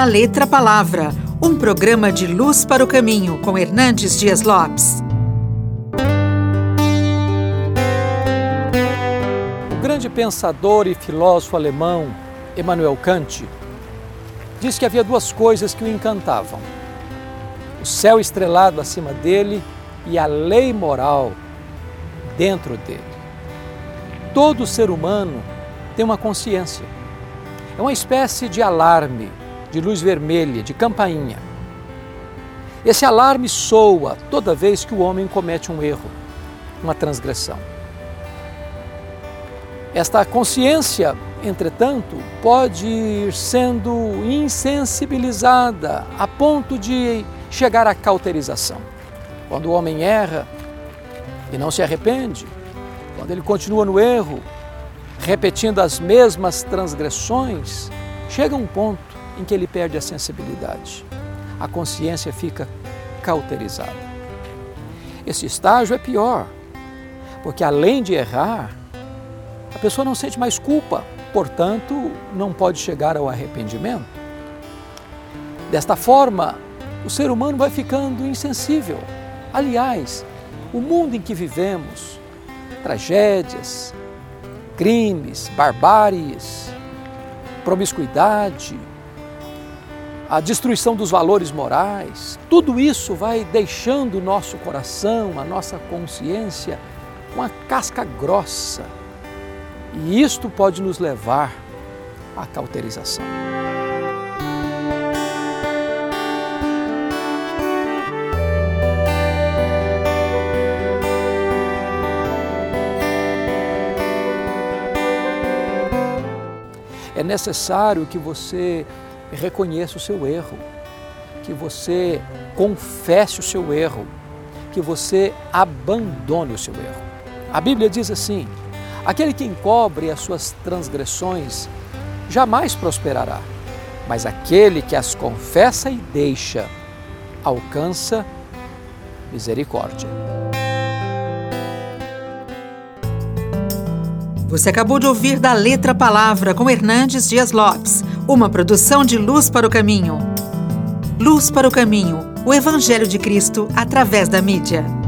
da Letra Palavra, um programa de luz para o caminho com Hernandes Dias Lopes. O grande pensador e filósofo alemão Immanuel Kant diz que havia duas coisas que o encantavam: o céu estrelado acima dele e a lei moral dentro dele. Todo ser humano tem uma consciência. É uma espécie de alarme, de luz vermelha, de campainha. Esse alarme soa toda vez que o homem comete um erro, uma transgressão. Esta consciência, entretanto, pode ir sendo insensibilizada a ponto de chegar à cauterização. Quando o homem erra e não se arrepende, quando ele continua no erro, repetindo as mesmas transgressões, chega um ponto em que ele perde a sensibilidade. A consciência fica cauterizada. Esse estágio é pior, porque além de errar, a pessoa não sente mais culpa, portanto, não pode chegar ao arrependimento. Desta forma, o ser humano vai ficando insensível. Aliás, o mundo em que vivemos, tragédias, crimes, barbáries, promiscuidade, a destruição dos valores morais, tudo isso vai deixando o nosso coração, a nossa consciência, com a casca grossa. E isto pode nos levar à cauterização. É necessário que você reconheça o seu erro, que você confesse o seu erro, que você abandone o seu erro. A Bíblia diz assim: aquele que encobre as suas transgressões jamais prosperará, mas aquele que as confessa e deixa alcança misericórdia. Você acabou de ouvir da Letra Palavra com Hernandes Dias Lopes, uma produção de Luz para o Caminho. Luz para o Caminho, o Evangelho de Cristo através da mídia.